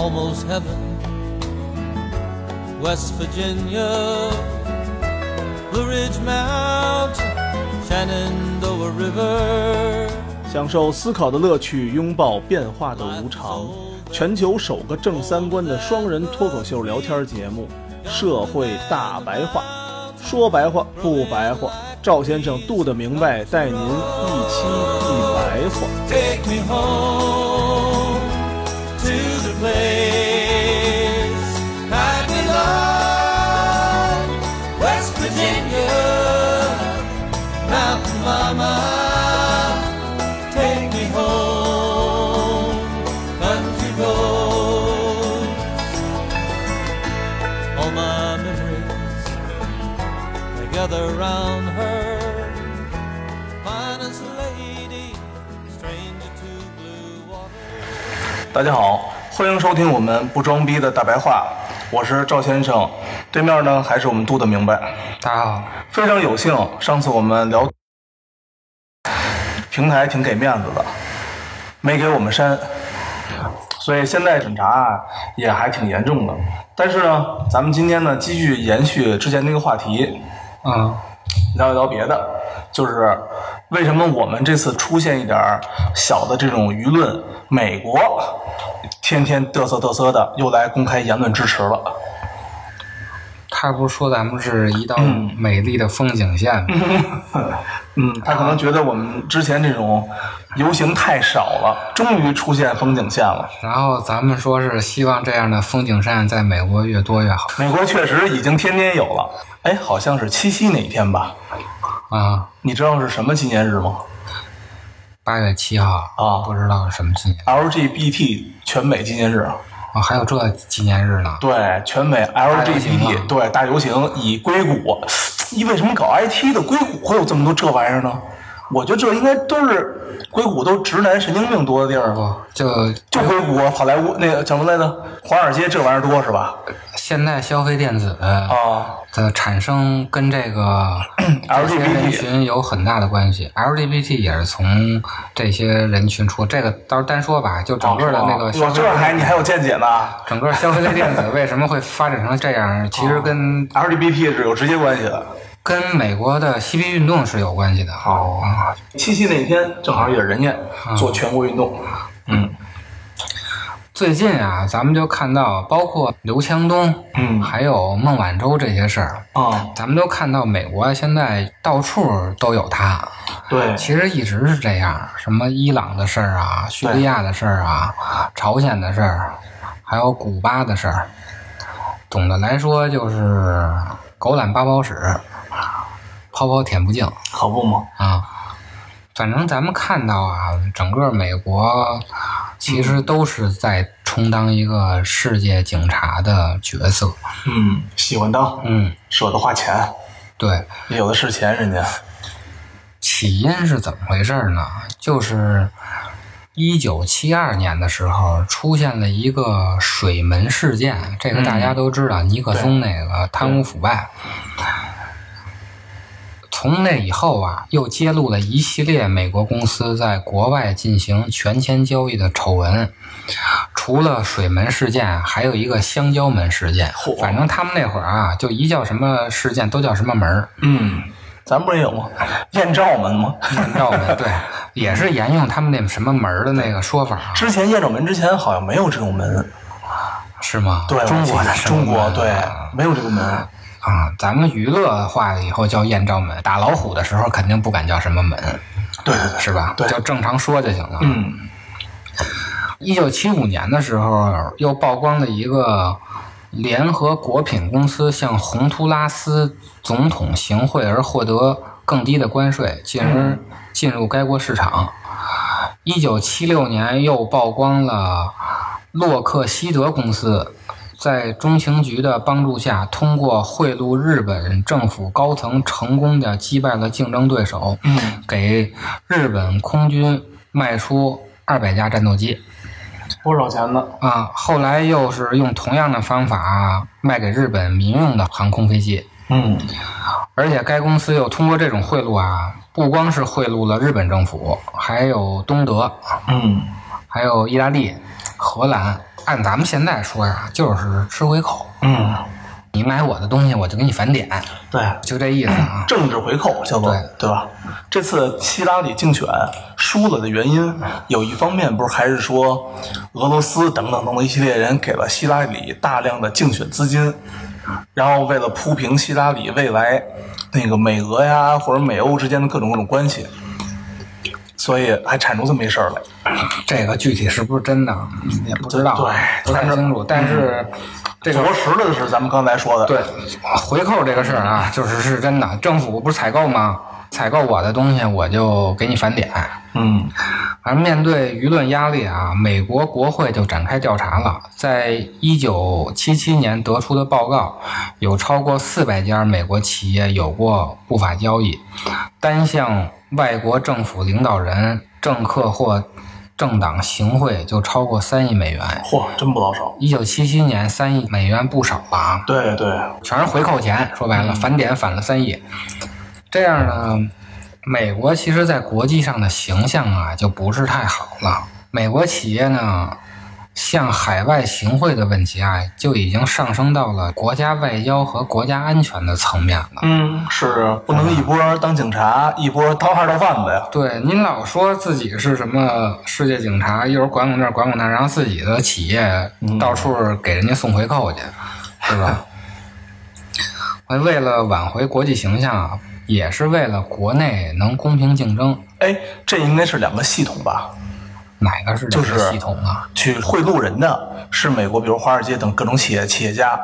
almost heaven. West Virginia, Blue Ridge Mountain, Shenandoah River. 享受思考的乐趣，拥抱变化的无常。全球首个正三观的双人脱口秀聊天节目《社会大白话》，说白话不白话。赵先生度的明白，带您一期一白话。Mama. Take me home, country roads. All my memories they gather round her. Finest lady, stranger to blue water. 大家好，欢迎收听我们不装逼的大白话，我是赵先生，对面呢还是我们杜的明白。大家好，非常有幸，上次我们聊平台挺给面子的，没给我们删，所以现在审查啊也还挺严重的。但是呢，咱们今天呢继续延续之前那个话题，嗯，聊一聊别的，就是为什么我们这次出现一点小的这种舆论，美国天天嘚瑟嘚瑟的又来公开言论支持了。他不是说咱们是一道美丽的风景线吗？嗯，他可能觉得我们之前这种游行太少了，终于出现风景线了。然后咱们说是希望这样的风景线在美国越多越好美国确实已经天天有了，哎，好像是七夕那一天吧？啊。你知道是什么纪念日吗八月七号啊不知道是什么纪念？LGBT 全美纪念日。哦，还有这纪念日呢？对，全美 LGBT 啊对大游行以硅谷，你为什么搞 IT 的硅谷会有这么多这玩意儿呢？我觉得这应该都是硅谷都直男神经病多的地儿，吧，就就硅谷好莱坞那个叫什么来着？华尔街这玩意儿多是吧？现代消费电子啊，的产生跟这个 这些人群有很大的关系。LGBT 也是从这些人群出，这个到时候单说吧。就整个的那个我消费这还你还有见解呢整个消费类电子为什么会发展成这样？其实跟？LGBT 是有直接关系的。跟美国的嬉皮运动是有关系的。哦啊，七夕那天正好也是人家做全国运动，嗯最近啊，咱们就看到，包括刘强东，嗯还有孟晚舟这些事儿，啊，咱们都看到美国现在到处都有他。对，其实一直是这样，什么伊朗的事儿啊，叙利亚的事儿啊，朝鲜的事儿，还有古巴的事儿。总的来说，就是狗懒八宝屎，泡泡舔不净可不嘛，啊。反正咱们看到啊，整个美国其实都是在充当一个世界警察的角色。嗯，喜欢当，嗯，舍得花钱，对。有的是钱，人家，起因是怎么回事呢？就是一九七二年的时候出现了一个水门事件，这个大家都知道，尼克松那个贪污腐败。从那以后啊，又揭露了一系列美国公司在国外进行权钱交易的丑闻。除了水门事件，还有一个香蕉门事件。反正他们那会儿啊，就一叫什么事件都叫什么门儿。嗯，咱不是也有吗？艳照门吗？艳照门，对，也是沿用他们那什么门的那个说法啊，之前艳照门之前好像没有这种门，是吗？对，中国的中国对啊，没有这个门，啊，咱们娱乐化了以后叫艳照门，打老虎的时候肯定不敢叫什么门，对对对，是吧？对就正常说就行了。嗯一九七五年的时候，又曝光了一个联合果品公司向洪都拉斯总统行贿而获得更低的关税，进而进入该国市场。一九七六年又曝光了洛克希德公司在中情局的帮助下，通过贿赂日本政府高层，成功的击败了竞争对手，嗯，给日本空军卖出二百架战斗机。不少钱呢？啊，后来又是用同样的方法卖给日本民用的航空飞机，嗯而且该公司又通过这种贿赂啊，不光是贿赂了日本政府，还有东德，嗯还有意大利、荷兰、按咱们现在说呀，就是吃回扣。嗯，你买我的东西，我就给你返点，对，就这意思啊。政治回扣叫做对对吧？这次希拉里竞选输了的原因，有一方面不是还是说俄罗斯等等等等一系列人给了希拉里大量的竞选资金，然后为了铺平希拉里未来那个美俄呀或者美欧之间的各种各种关系，所以还产出这么一事儿来。这个具体是不是真的也不知道，对不太清楚。但是这个着实的是咱们刚才说的，对回扣这个事儿啊，就是是真的。政府不是采购吗？采购我的东西，我就给你返点。嗯反正面对舆论压力啊，美国国会就展开调查了。在一九七七年得出的报告，有超过四百家美国企业有过不法交易，单向外国政府领导人、政客或政党行贿就超过三亿美元。嚯，真不老少。一九七七年三亿美元不少了啊，对对，全是回扣钱。说白了，返点返了三亿。这样呢，美国其实在国际上的形象啊就不是太好了。美国企业呢，向海外行贿的问题啊，就已经上升到了国家外交和国家安全的层面了。嗯，是不能一波当警察，一波掏二道贩子呀。对，您老说自己是什么世界警察，一会儿管管这儿管管那儿，然后自己的企业到处给人家送回扣去，是吧？为了挽回国际形象啊，也是为了国内能公平竞争。哎，这应该是两个系统吧？哪个是这就是系统啊？去贿赂人的是美国，比如华尔街等各种企业企业家，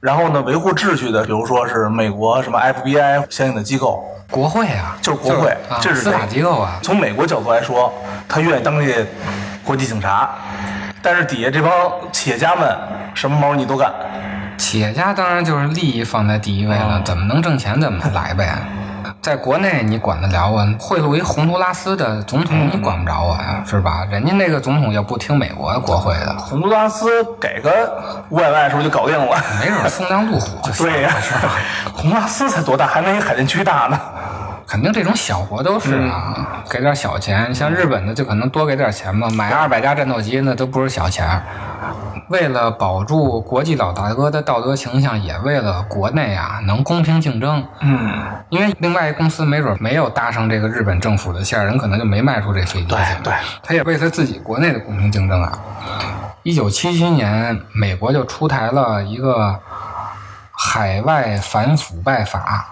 然后呢，维护秩序的，比如说是美国什么 FBI 相应的机构。国会啊，就是国会啊，这是司法机构啊。从美国角度来说，他愿意当这国际警察，但是底下这帮企业家们什么毛你都干。企业家当然就是利益放在第一位了，怎么能挣钱怎么来呗。在国内你管得了我？贿赂一洪都拉斯的总统，你管不着我呀，是吧？人家那个总统也不听美国国会的，洪都拉斯给个五百万是不是就搞定了？没准送辆路虎对呀、洪都拉斯才多大，还没一海淀区大呢。肯定这种小国都是啊，给点小钱。像日本的就可能多给点钱吧，买二百架战斗机那都不是小钱儿。为了保住国际老大哥的道德形象，也为了国内啊能公平竞争。嗯，因为另外一公司没准没有搭上这个日本政府的线，人可能就没卖出这飞机。对对，他也为他自己国内的公平竞争啊。一九七七年，美国就出台了一个海外反腐败法，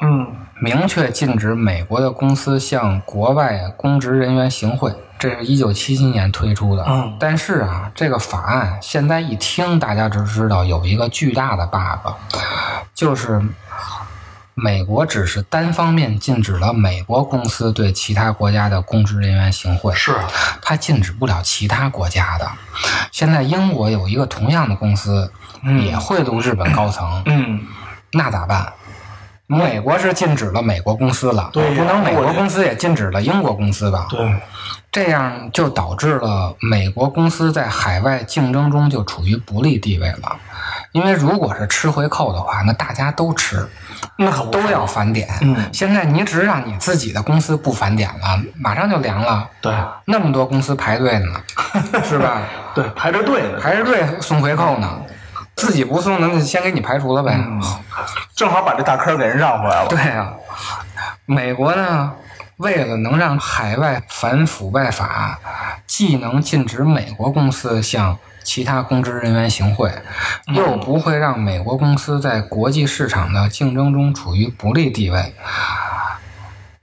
嗯，明确禁止美国的公司向国外公职人员行贿，这是一九七七年推出的。嗯但是啊，这个法案现在一听，大家就知道有一个巨大的 bug，就是美国只是单方面禁止了美国公司对其他国家的公职人员行贿，是它禁止不了其他国家的。现在英国有一个同样的公司，也贿赂日本高层，嗯，那咋办？美国是禁止了美国公司了，对呀不能美国公司也禁止了英国公司吧？对，这样就导致了美国公司在海外竞争中就处于不利地位了。因为如果是吃回扣的话，那大家都吃，那都要返点。嗯现在你只让你自己的公司不返点了，马上就凉了。对那么多公司排队呢，是吧？对，排着队呢，排着队送回扣呢，自己不送，那就先给你排除了呗。正好把这大坑给人让回来了。对啊，美国呢，为了能让海外反腐败法既能禁止美国公司向其他公职人员行贿，又不会让美国公司在国际市场的竞争中处于不利地位，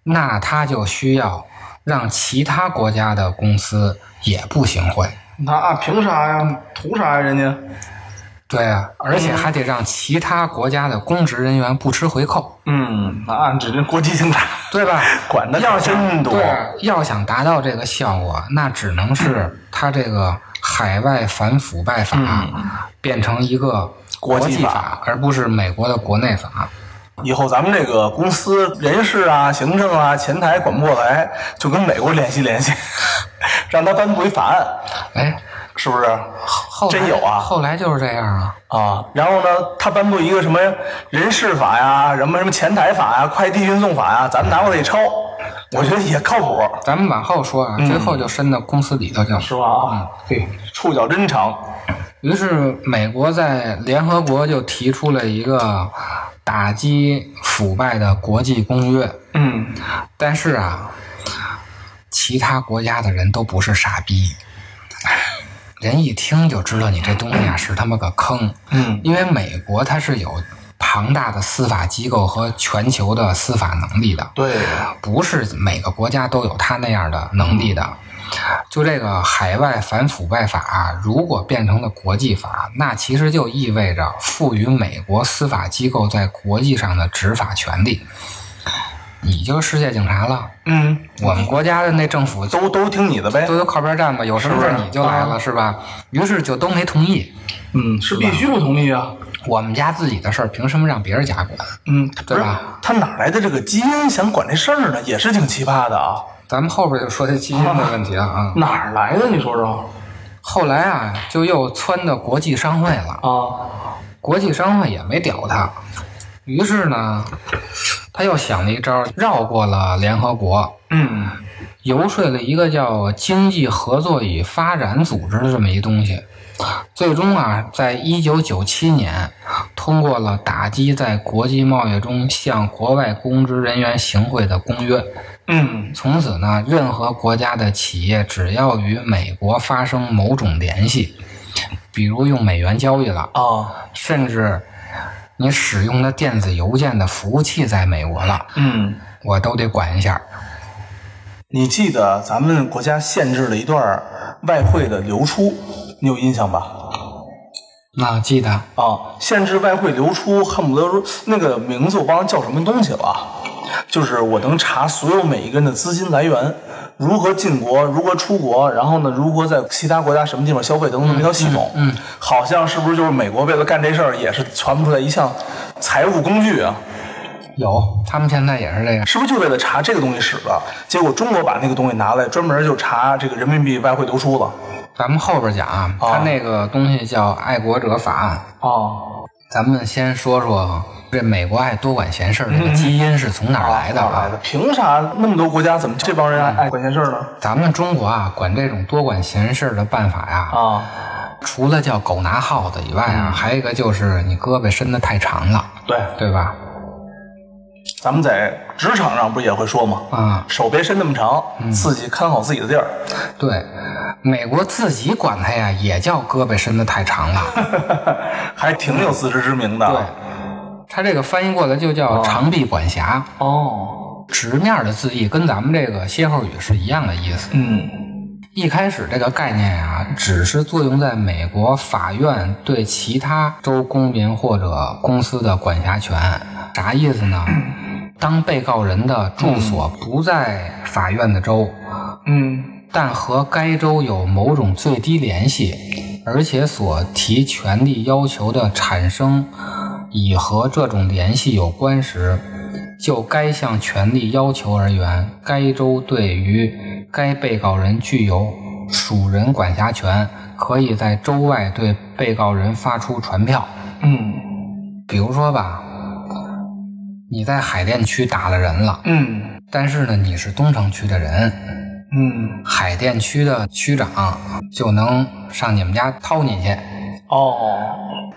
那他就需要让其他国家的公司也不行贿。那凭啥呀？图啥呀？人家对啊，而且还得让其他国家的公职人员不吃回扣。嗯，那指这国际警察对吧？管的真多。对，要想达到这个效果，那只能是他这个海外反腐败法变成一个国际法法，而不是美国的国内法。以后咱们这个公司人事啊、行政啊、前台管不过来，就跟美国联系联系，让他颁布一法案，哎，是不是？后来真有啊后来就是这样啊。啊，然后呢，他颁布一个什么人事法呀、什么什么前台法呀、快递运送法呀，咱们拿过来一抄，我觉得也靠谱，咱们往后说啊，最后就伸到公司里头去了。是吧？啊，对，触角真长。于是，美国在联合国就提出了一个打击腐败的国际公约。嗯，但是啊，其他国家的人都不是傻逼，人一听就知道你这东西啊是他妈个坑。嗯，因为美国它是有庞大的司法机构和全球的司法能力的，对，不是每个国家都有他那样的能力的。就这个海外反腐败法，如果变成了国际法，那其实就意味着赋予美国司法机构在国际上的执法权利。你就是世界警察了，嗯，我们国家的那政府都都听你的呗都。都靠边站吧，有什么事儿你就来了，是吧？于是就都没同意。嗯，是必须不同意啊。我们家自己的事儿，凭什么让别人家管？嗯，对吧？他哪来的这个基因想管这事儿呢？也是挺奇葩的啊。咱们后边就说这基因的问题了啊。哪儿来的？你说说。后来啊，就又窜到国际商会了。啊，国际商会也没屌他，于是呢，他又想了一招，绕过了联合国，嗯游说了一个叫经济合作与发展组织的这么一东西。最终啊，在一九九七年通过了打击在国际贸易中向国外公职人员行贿的公约。嗯从此呢，任何国家的企业只要与美国发生某种联系，比如用美元交易了，啊，甚至你使用的电子邮件的服务器在美国了，嗯，我都得管一下。你记得咱们国家限制了一段外汇的流出，你有印象吧？那记得啊，限制外汇流出，恨不得说那个名字我忘了叫什么东西了，就是我能查所有每一个人的资金来源，如何进国，如何出国，然后呢，如何在其他国家什么地方消费等等这么一条系统。嗯，好像是不是就是美国为了干这事儿，也是传不出来一项财务工具啊？有，他们现在也是这样。是不是就为了查这个东西使的？结果中国把那个东西拿来，专门就查这个人民币外汇流出了。咱们后边讲啊，他那个东西叫《爱国者法案》。哦，咱们先说说这美国爱多管闲事儿这个基因是从哪儿来的啊哪儿来？的？凭啥那么多国家怎么这帮人爱爱管闲事儿呢？咱们中国啊，管这种多管闲事儿的办法呀，啊，除了叫狗拿耗子以外啊，还有一个就是你胳膊伸得太长了，对，对吧？咱们在职场上不也会说吗？啊，手别伸那么长，自己看好自己的地儿。对，美国自己管它呀，也叫胳膊伸得太长了。还挺有自知之明的。对，它这个翻译过来就叫长臂管辖，哦，直面的字义跟咱们这个歇后语是一样的意思。嗯一开始这个概念啊，只是作用在美国法院对其他州公民或者公司的管辖权。啥意思呢？当被告人的住所不在法院的州，嗯但和该州有某种最低联系，而且所提权利要求的产生已和这种联系有关时，就该项权利要求而言，该州对于该被告人具有属人管辖权，可以在州外对被告人发出传票。嗯比如说吧，你在海淀区打了人了，嗯但是呢，你是东城区的人，嗯，海淀区的区长就能上你们家掏你去。哦，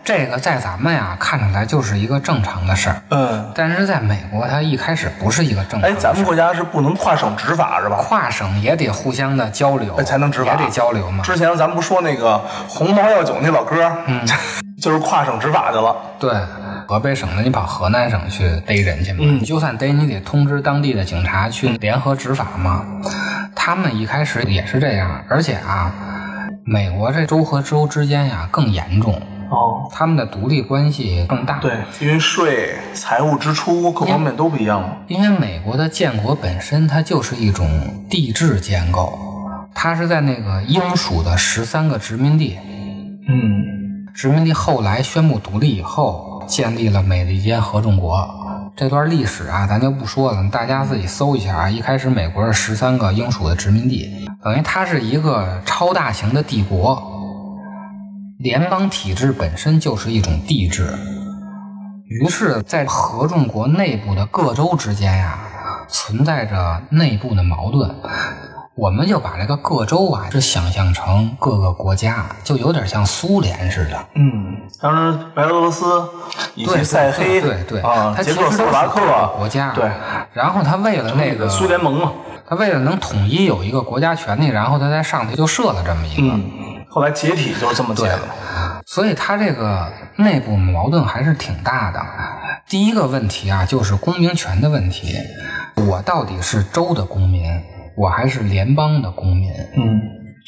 这个在咱们呀看起来就是一个正常的事儿，嗯，但是在美国，它一开始不是一个正常哎，的事儿。咱们国家是不能跨省执法是吧？跨省也得互相的交流，哎才能执法也得交流嘛。之前咱们不说那个红毛药酒那老哥，嗯，就是跨省执法去了。对，河北省的你跑河南省去逮人去嘛？嗯你就算逮，你得通知当地的警察去联合执法嘛。他们一开始也是这样，而且啊，美国这州和州之间呀更严重，哦，他们的独立关系更大。对，因为税、财务支出各方面都不一样嘛。因为美国的建国本身它就是一种地质建构，它是在那个英属的十三个殖民地，嗯殖民地后来宣布独立以后，建立了美利坚合众国。这段历史啊，咱就不说了，大家自己搜一下啊。一开始美国是十三个英属的殖民地，等于它是一个超大型的帝国。联邦体制本身就是一种帝制，于是，在合众国内部的各州之间呀，存在着内部的矛盾。我们就把这个各州啊，是想象成各个国家，就有点像苏联似的。嗯，当时白俄罗斯以及对塞黑，对对，啊，它捷克斯洛其实是伐克啊各个国家。对，然后他为了那个苏联盟嘛，他为了能统一有一个国家权利，然后他在上头就设了这么一个。嗯，后来解体就是这么解的。所以他这个内部矛盾还是挺大的。第一个问题啊，就是公民权的问题。我到底是州的公民，我还是联邦的公民？嗯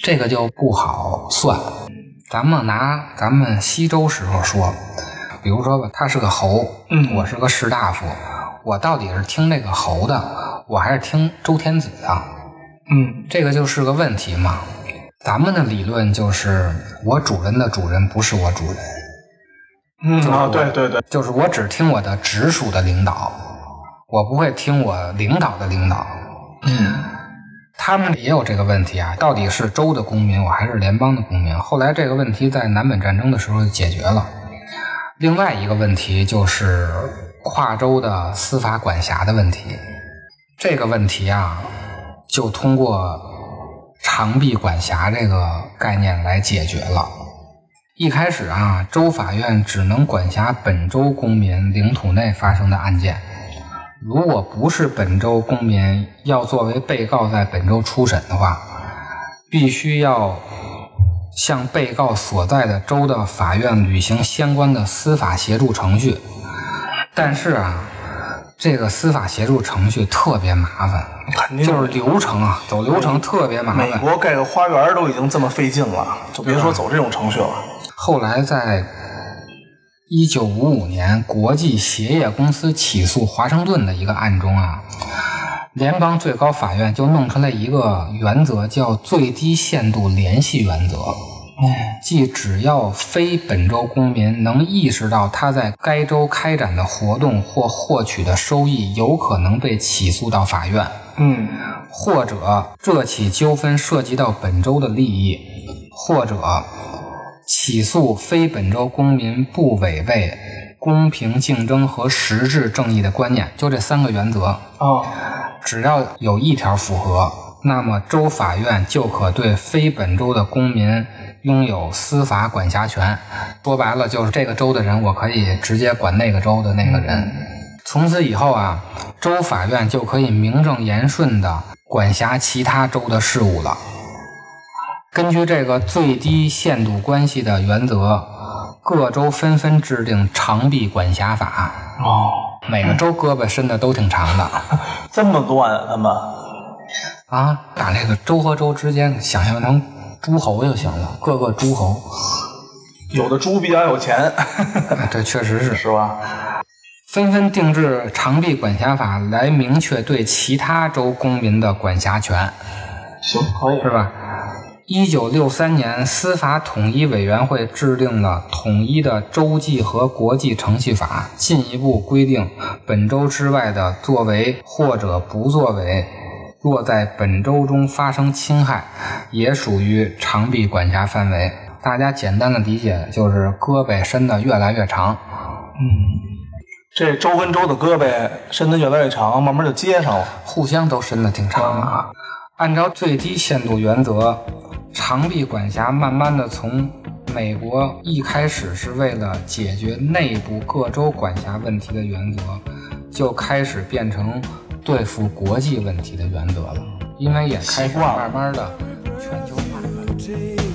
这个就不好算。咱们拿咱们西周时候说，比如说吧，他是个侯，嗯我是个士大夫，我到底是听这个侯的，我还是听周天子的？嗯这个就是个问题嘛。咱们的理论就是，我主人的主人不是我主人，嗯啊，对对对，就是我只听我的直属的领导，我不会听我领导的领导。嗯他们也有这个问题啊，到底是州的公民，我还是联邦的公民？后来这个问题在南北战争的时候就解决了。另外一个问题就是跨州的司法管辖的问题，这个问题啊，就通过长臂管辖这个概念来解决了。一开始啊，州法院只能管辖本州公民领土内发生的案件。如果不是本州公民要作为被告在本州初审的话，必须要向被告所在的州的法院履行相关的司法协助程序。但是啊，这个司法协助程序特别麻烦，肯定就是流程啊，走流程特别麻烦。美国盖个花园都已经这么费劲了，就别说走这种程序了。后来在一九五五年，国际鞋业公司起诉华盛顿的一个案中啊，联邦最高法院就弄出来一个原则，叫最低限度联系原则。即只要非本州公民能意识到他在该州开展的活动或获取的收益有可能被起诉到法院，嗯。或者这起纠纷涉及到本州的利益，或者起诉非本州公民不违背公平竞争和实质正义的观念，就这三个原则，哦，只要有一条符合，那么州法院就可对非本州的公民拥有司法管辖权。说白了，就是这个州的人，我可以直接管那个州的那个人。从此以后啊，州法院就可以名正言顺地管辖其他州的事务了。根据这个最低限度关系的原则，各州纷纷制定长臂管辖法。哦，每个州胳膊伸的都挺长的 这么乱啊，他们。啊，把这个州和州之间想象成诸侯就行了，各个诸侯。有的猪比较有钱，啊这确实是 是吧？纷纷定制长臂管辖法来明确对其他州公民的管辖权，行，可以是吧？一九六三年，司法统一委员会制定了统一的州际和国际程序法，进一步规定本州之外的作为或者不作为，若在本州中发生侵害，也属于长臂管辖范围。大家简单的理解就是胳膊伸得越来越长。嗯这州跟州的胳膊伸得越来越长，慢慢就接上了。互相都伸得挺长的啊。按照最低限度原则，长臂管辖慢慢的从美国一开始是为了解决内部各州管辖问题的原则，就开始变成对付国际问题的原则了，因为也开始慢慢的全球化。take